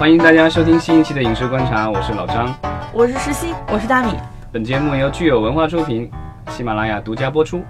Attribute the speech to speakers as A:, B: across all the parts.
A: 欢迎大家收听新一期的影视观察，我是老张。
B: 我是石溪，我是大米。
A: 本节目由具有文化出品，喜马拉雅独家播出。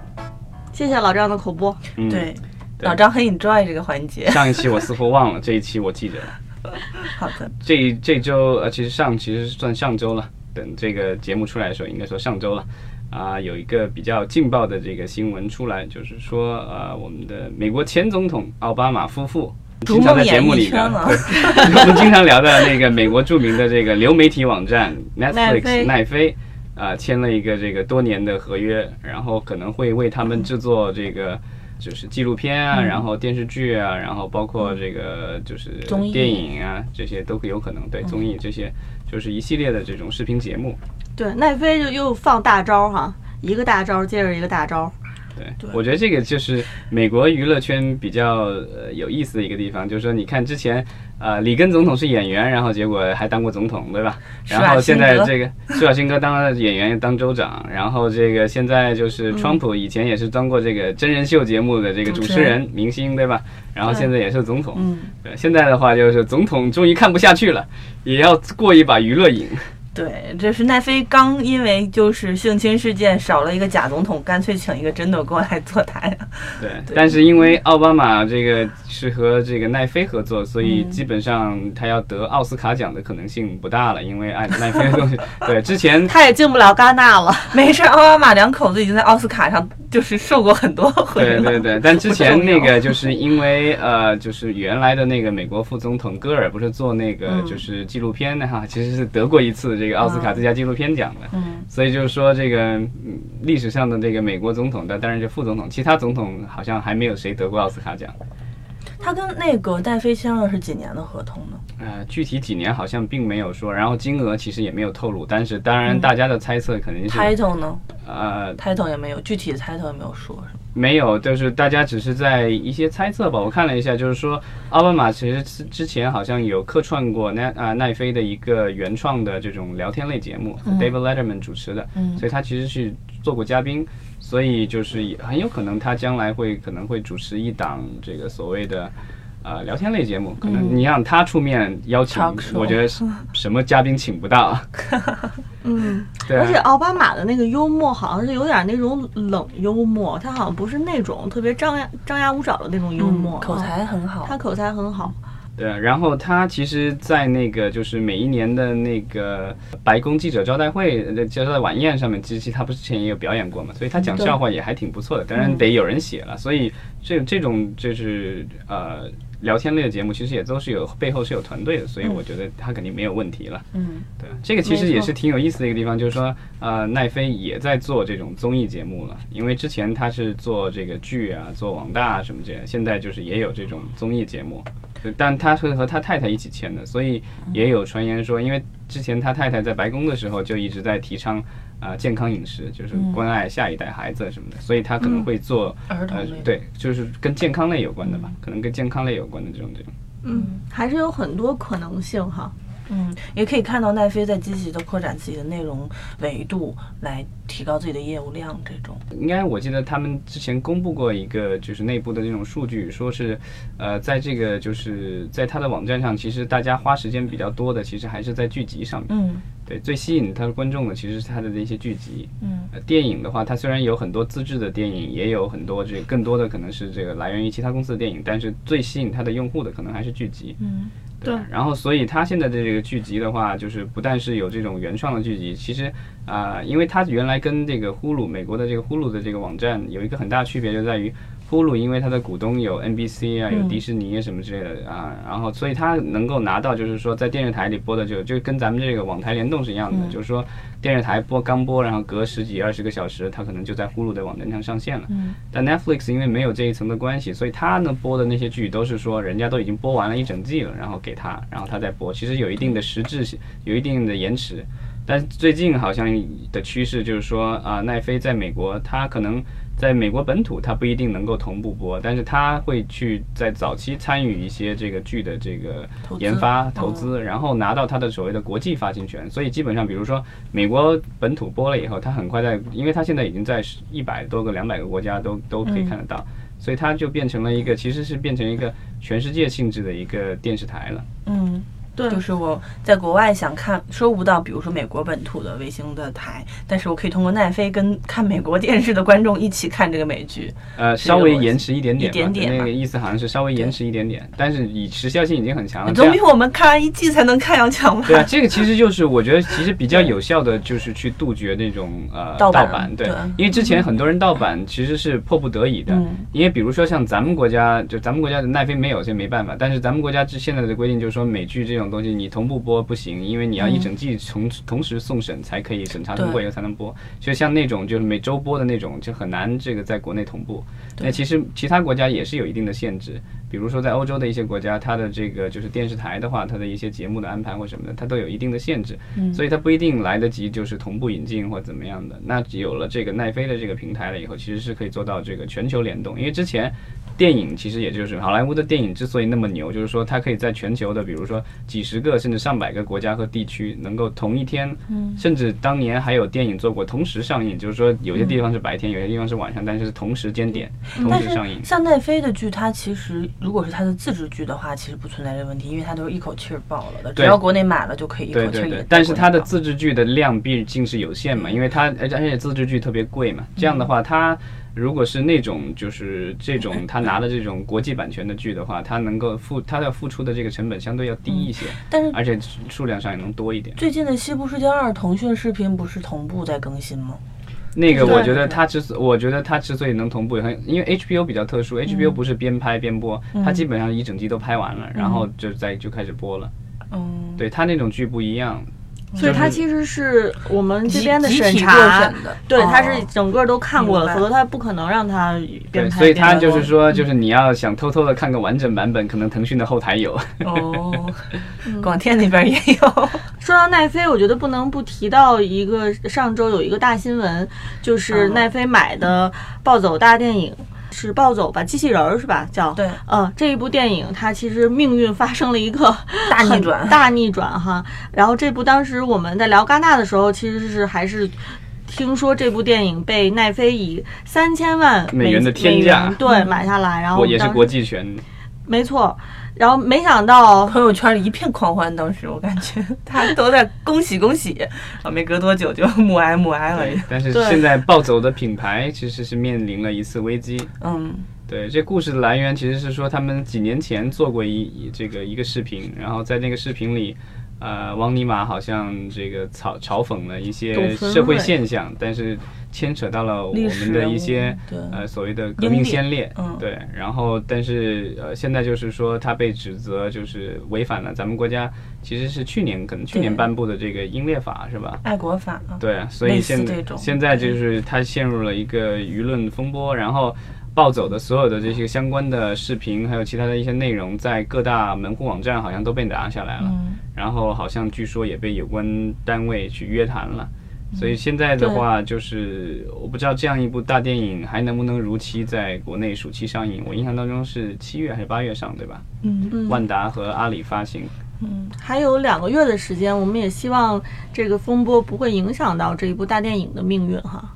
B: 谢谢老张的口播。
A: 嗯，
C: 对，
A: 对
C: 老张很 enjoy 这个环节。
A: 上一期我似乎忘了，这一期我记着了。
C: 好的，
A: 这这周呃，其实上其实算上周了。等这个节目出来的时候，应该说上周了。啊、有一个比较劲爆的这个新闻出来，就是说呃，我们的美国前总统奥巴马夫妇。
C: 逐
A: 经常在节目里聊，
C: 圈了
A: 对，我们经常聊的那个美国著名的这个流媒体网站 Netflix 奈飞，啊、签了一个这个多年的合约，然后可能会为他们制作这个就是纪录片啊，然后电视剧啊，然后包括这个就是电影啊，这些都有可能。对综艺这些就是一系列的这种视频节目。
B: 对，奈飞就又放大招哈，一个大招接着一个大招。
A: 对，
C: 对
A: 我觉得这个就是美国娱乐圈比较呃有意思的一个地方，就是说，你看之前呃里根总统是演员，然后结果还当过总统，对吧？然后现在这个施瓦辛格当了演员，当州长，然后这个现在
C: 嗯
A: 就是川普以前也是当过这个真人秀节目的这个主
C: 主持
A: 持人、明星，对吧？然后现在也是总统。
C: 嗯，
A: 对，现在的话就是总统终于看不下去了，也要过一把娱乐瘾。
C: 对，这是奈飞刚因为就是性侵事件少了一个假总统，干脆请一个真的过来坐台。
A: 对，但是因为奥巴马这个是和这个奈飞合作，所以基本上他要得奥斯卡奖的可能性不大了，因为爱奈飞的东西，对，之前
B: 他也进不了戛纳了。
C: 没事，奥巴马两口子已经在奥斯卡上就是受过很多回了。
A: 对对对，但之前那个就是因为呃，就是原来的那个美国副总统戈尔不是做那个
C: 嗯
A: 就是纪录片的哈，其实是得过一次这个奥斯卡最佳纪录片奖的。
C: 嗯，
A: 所以就是说，这个嗯历史上的这个美国总统，但当然就副总统，其他总统好像还没有谁得过奥斯卡奖。
C: 他跟那个戴飞签了是几年的合同呢？
A: 呃，具体几年好像并没有说，然后金额其实也没有透露，但是当然大家的猜测肯定是、
C: title 呢
A: 呃
C: ？title 也没有，具体的 title 也没有说。是吗
A: 没有，就是大家只是在一些猜测吧。我看了一下，就是说奥巴马其实之之前好像有客串过奈啊、奈飞的一个原创的这种聊天类节目、d a v i d Letterman 主持的，
C: 嗯
A: 所以他其实是做过嘉宾，所以就是也很有可能他将来会可能会主持一档这个所谓的。呃，聊天类节目，可能你让他出面邀请我觉得 什么嘉宾请不到。
B: 嗯，
A: 对啊
B: 而且奥巴马的那个幽默好像是有点那种冷幽默，他好像不是那种特别张牙张牙舞爪的那种幽默，
C: 口
B: 啊
C: 才很好。
B: 他口才很好。
A: 对，然后他其实，在那个就是每一年的那个白宫记者招待会、呃招待晚宴上面，其实他不是之前也有表演过嘛，所以他讲笑话也还挺不错的。当然得有人写了，所以这这种就是呃聊天类的节目，其实也都是有背后是有团队的，所以我觉得他肯定没有问题了。
C: 嗯，
A: 对，这个其实也是挺有意思的一个地方，就是说，呃，奈飞也在做这种综艺节目了，因为之前他是做这个剧啊，做网大啊什么这些，现在就是也有这种综艺节目，对但他是和他太太一起签的，所以也有传言说，因为之前他太太在白宫的时候就一直在提倡啊、健康饮食，就是关爱下一代孩子什么的，所以他可能会做、呃
C: 儿童类，
A: 对，就是跟健康类有关的吧，可能跟健康类有关的这种这种。
B: 嗯，还是有很多可能性哈。
C: 嗯，也可以看到奈飞在积极的扩展自己的内容维度，来提高自己的业务量。这种，
A: 应该我记得他们之前公布过一个就是内部的这种数据，说是，呃，在这个就是在他的网站上，其实大家花时间比较多的，其实还是在剧集上面。
C: 嗯
A: 对，最吸引他的观众的其实是他的那些剧集。
C: 嗯
A: 呃，电影的话，它虽然有很多自制的电影，也有很多这更多的可能是这个来源于其他公司的电影，但是最吸引他的用户的可能还是剧集。
C: 嗯
B: 对。
A: 然后，所以它现在的这个剧集的话，就是不但是有这种原创的剧集，其实啊、因为它原来跟这个呼噜美国的这个呼噜的这个网站有一个很大区别，就在于呼噜因为它的股东有 NBC 啊，有
C: 嗯
A: 迪士尼啊什么之类的啊，然后所以它能够拿到就是说在电视台里播的就就跟咱们这个网台联动是一样的，就是说电视台播刚播，然后隔十几二十个小时，它可能就在呼噜的网站上上线了。
C: 嗯
A: 但 Netflix 因为没有这一层的关系，所以它呢播的那些剧都是说人家都已经播完了一整季了，然后给他，然后他再播，其实有一定的实质性，有一定的延迟。但最近好像的趋势就是说啊、奈飞在美国，它可能在美国本土它不一定能够同步播，但是它会去在早期参与一些这个剧的这个研发投资，然后拿到它的所谓的国际发行权。所以基本上，比如说美国本土播了以后，它很快在，因为它现在已经在一百多个、两百个国家都都可以看得到，所以它就变成了一个，其实是变成一个全世界性质的一个电视台了。
C: 嗯
B: 对
C: 就是我在国外想看收不到，比如说美国本土的卫星的台，但是我可以通过奈飞跟看美国电视的观众一起看这个美剧。
A: 呃，稍微延迟一点点，
C: 一点点
A: 那个意思好像是稍微延迟一点点，但是以时效性已经很强了。这样
C: 总比我们看完一季才能看要强吧？
A: 对啊，这个其实就是我觉得其实比较有效的，就是去杜绝那种 呃
C: 盗版
A: 版，对
C: 对，
A: 因为之前很多人盗版其实是迫不得已的，
C: 嗯
A: 因为比如说像咱们国家，就咱们国家的奈飞没有，这没办法，但是咱们国家之现在的规定就是说美剧这种东西你同步播不行，因为你要一整季同同时送审才可以审查通过以后才能播，所以像那种就是每周播的那种就很难这个在国内同步。那其实其他国家也是有一定的限制，比如说在欧洲的一些国家，它的这个就是电视台的话，它的一些节目的安排或什么的，它都有一定的限制，所以它不一定来得及就是同步引进或怎么样的。那有了这个奈飞的这个平台了以后，其实是可以做到这个全球联动，因为之前。电影其实也就是好莱坞的电影之所以那么牛，就是说它可以在全球的，比如说几十个甚至上百个国家和地区，能够同一天，甚至当年还有电影做过同时上映，就是说有些地方是白天，有些地方是晚上，但是是同时间点同时上映。
C: 是。像奈飞的剧，它其实如果是它的自制剧的话，其实不存在这个问题，因为它都是一口气儿爆了的，只要国内买了就可以一口
A: 对对对。
C: 气儿
A: 但是它的自制剧的量毕竟是有限嘛，因为它而且而且自制剧特别贵嘛，这样的话它。如果是那种就是这种 他拿的这种国际版权的剧的话，他能够付他要付出的这个成本相对要低一些，
C: 爆 但是
A: 而且数量上也能多一点。
C: 最近的《西部世界二》，腾讯视频不是同步在更新吗？
A: 那个我觉得它之所我觉得它之所以能同步，也很因为 HBO 比较特殊，HBO
C: 嗯
A: 不是边拍边播，它基本上一整集都拍完了，然后就在就开始播了。
C: 嗯，
A: 对它那种剧不一样，
B: 所以它其实是我们这边的审查
C: 审，的，
B: 对，
C: 哦
B: 它是整个都看过了，否则它不可能让它边
A: 对，
B: 拍
A: 所以它就是说，就是你要想偷偷的看个完整版本，可能腾讯的后台有。
C: 哦，广电那边也有，
B: 说到奈飞，我觉得不能不提到一个上周有一个大新闻，就是
C: 嗯
B: 奈飞买的《暴走大电影》。是暴走吧，机器人儿是吧？叫
C: 对
B: 嗯，这一部电影它其实命运发生了一个
C: 大逆转
B: 大逆转哈。然后这部当时我们在聊戛纳的时候，其实是还是听说这部电影被奈飞以三千万
A: 美元的天价
B: 美元对买下来，然后
A: 我也是
B: 当
A: 国际权，
B: 没错。然后没想到
C: 朋友圈里一片狂欢，当时我感觉。大家都在恭喜恭喜，啊，没隔多久就默哀默哀了，
A: 但是现在暴走的品牌其实是面临了一次危机。
C: 嗯。
A: 对，这故事的来源其实是说他们几年前做过一一这个一个视频，然后在那个视频里，呃，汪尼玛好像这个嘲嘲讽了一些社会现象，但是牵扯到了我们的一些呃所谓的革命先烈，
C: 嗯
A: 对，然后但是呃现在就是说他被指责就是违反了咱们国家其实是去年可能去年颁布的这个英烈法是吧？
C: 爱国法啊，
A: 对，所以现现在就是他陷入了一个舆论风波，然后暴走的所有的这些相关的视频，还有其他的一些内容，在各大门户网站好像都被拿下来了，
C: 嗯
A: 然后好像据说也被有关单位去约谈了。
C: 嗯
A: 所以现在的话，就是我不知道这样一部大电影还能不能如期在国内暑期上映。我印象当中是七月还是八月上，对吧？
C: 嗯
B: 嗯
A: 万达和阿里发行。
C: 嗯，
B: 还有两个月的时间，我们也希望这个风波不会影响到这一部大电影的命运哈。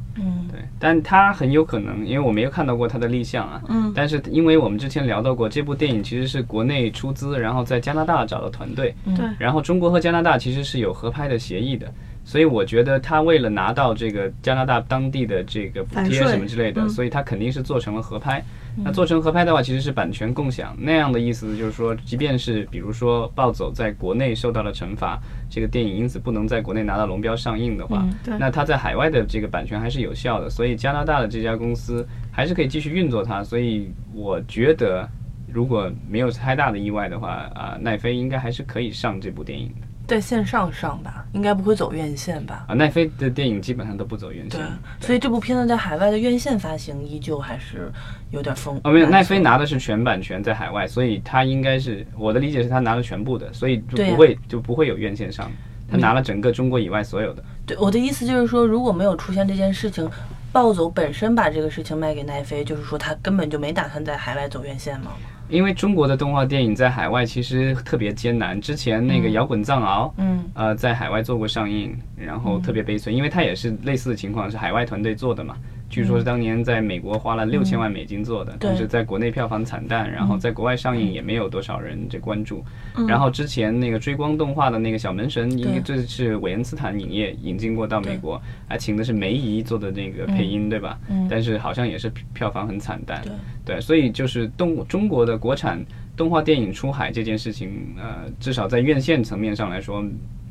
A: 但他很有可能，因为我没有看到过他的立项啊。
B: 嗯。
A: 但是因为我们之前聊到过，这部电影其实是国内出资，然后在加拿大找的团队，然后中国和加拿大其实是有合拍的协议的，所以我觉得他为了拿到这个加拿大当地的这个补贴什么之类的，
B: 嗯。
A: 所以他肯定是做成了合拍。那做成合拍的话，其实是版权共享，那样的意思就是说，即便是比如说暴走在国内受到了惩罚，这个电影因此不能在国内拿到龙标上映的话，
C: 嗯
A: 那它在海外的这个版权还是有效的，所以加拿大的这家公司还是可以继续运作它。所以我觉得，如果没有太大的意外的话，啊、奈飞应该还是可以上这部电影的。
C: 在线上上吧，应该不会走院线吧？
A: 啊，奈飞的电影基本上都不走院线
C: 对
A: 线。，
C: 所以这部片子在海外的院线发行依旧还是有点风。
A: 哦，没有，奈飞拿的是全版权在海外，所以他应该是我的理解是他拿了全部的，所以就不会、就不会有院线上，他拿了整个中国以外所有的。
C: 对，我的意思就是说，如果没有出现这件事情，暴走本身把这个事情卖给奈飞，就是说他根本就没打算在海外走院线嘛。
A: 因为中国的动画电影在海外其实特别艰难，之前那个《摇滚藏獒》
C: 嗯。
A: 呃，在海外做过上映，然后特别悲催，因为它也是类似的情况，是海外团队做的嘛。据说是当年在美国花了六千万美金做的，但是在国内票房惨淡，然后在国外上映也没有多少人这关注。然后之前那个追光动画的那个小门神，应该这是韦恩斯坦影业引进过到美国，还请的是梅姨做的那个配音，对吧？但是好像也是票房很惨淡。对，所以就是动中国的国产动画电影出海这件事情，呃，至少在院线层面上来说，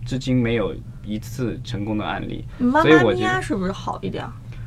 A: 至今没有一次成功的案例。所以我觉得
B: 是不是好一点？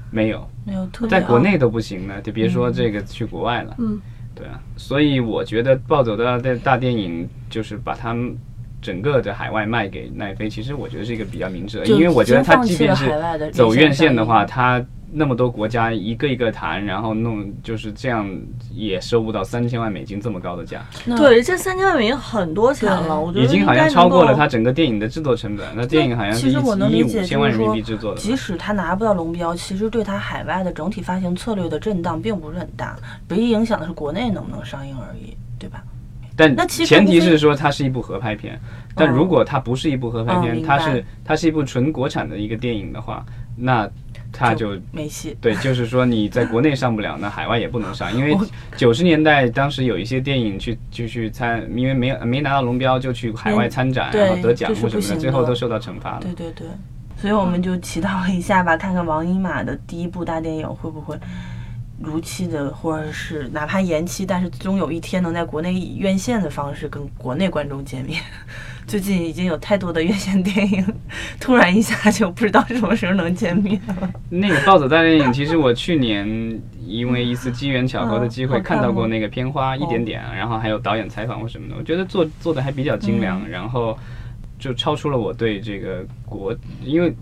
A: 没有，
C: 没有特
A: 在国内都不行呢，就别说这个去国外了。
B: 嗯，
A: 对啊，所以我觉得暴走的大大电影就是把他们整个的海外卖给奈飞，其实我觉得是一个比较明智的，因为我觉得他即便是走院线的话，他。那么多国家一个一个谈，然后弄就是这样，也收不到三千万美金这么高的价。
B: 对，这三千万美金很多钱了，我觉得
A: 已经好像超过了他整个电影的制作成本。那电影好像是一亿五千万人民币制作的。
C: 即使他拿不到龙标，其实对他海外的整体发行策略的震荡并不是很大，唯一影响的是国内能不能上映而已，对吧？
A: 但前提是说它是一部合拍片。但如果它不是一部合拍片，它是它是一部纯国产的一个电影的话，那。它就
C: 没戏，
A: 对，就是说你在国内上不了，那海外也不能上，因为九十年代当时有一些电影去就去参，因为没有没拿到龙标就去海外参展，然后得奖或什么的，最后都受到惩罚了。
C: 对对对，所以我们就祈祷一下吧，看看王一马的第一部大电影会不会如期的，或者是哪怕延期，但是终有一天能在国内以院线的方式跟国内观众见面。最近已经有太多的院线电影，突然一下就不知道什么时候能见面了。
A: 那个《暴走大电影》，其实我去年因为一次机缘巧合的机会看到过那个片花一点点，然后还有导演采访或什么的，我觉得做做的还比较精良，然后就超出了我对这个国，因为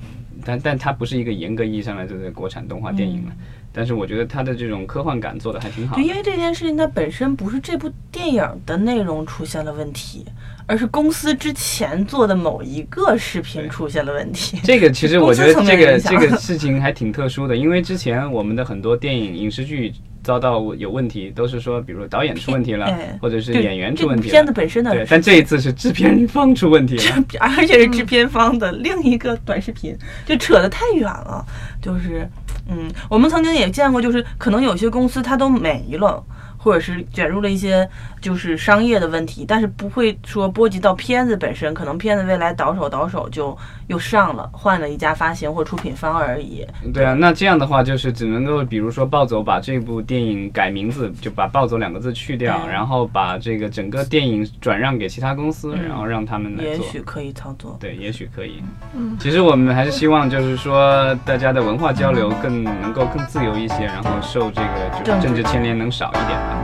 A: 但但它不是一个严格意义上来说的国产动画电影了。但是我觉得它的这种科幻感做的还挺好。
C: 对，因为这件事情它本身不是这部电影的内容出现了问题。而是公司之前做的某一个视频出现了问题。
A: 这个其实我觉得这个这个事情还挺特殊的，因为之前我们的很多电影影视剧遭到有问题，都是说比如导演出问题了，或者是演员出问题了。
C: 片子本身的
A: 对，但这一次是制片方出问题了，
C: 而且是制片方的另一个短视频，就扯得太远了。就是嗯，我们曾经也见过，就是可能有些公司它都没了。或者是卷入了一些就是商业的问题，但是不会说波及到片子本身，可能片子未来倒手倒手就又上了，换了一家发行或出品方而已。
A: 对啊，那这样的话就是只能够，比如说暴走把这部电影改名字，就把暴走两个字去掉，然后把这个整个电影转让给其他公司，然后让他们来做。
C: 也许可以操作。
A: 对，也许可以。嗯，其实我们还是希望就是说大家的文化交流更能够更自由一些，然后受这个就是政治牵连能少一点的。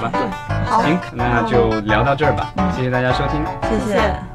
A: 好吧，
B: 对，
A: 行，那就聊到这儿吧。谢谢大家收听，
C: 谢谢。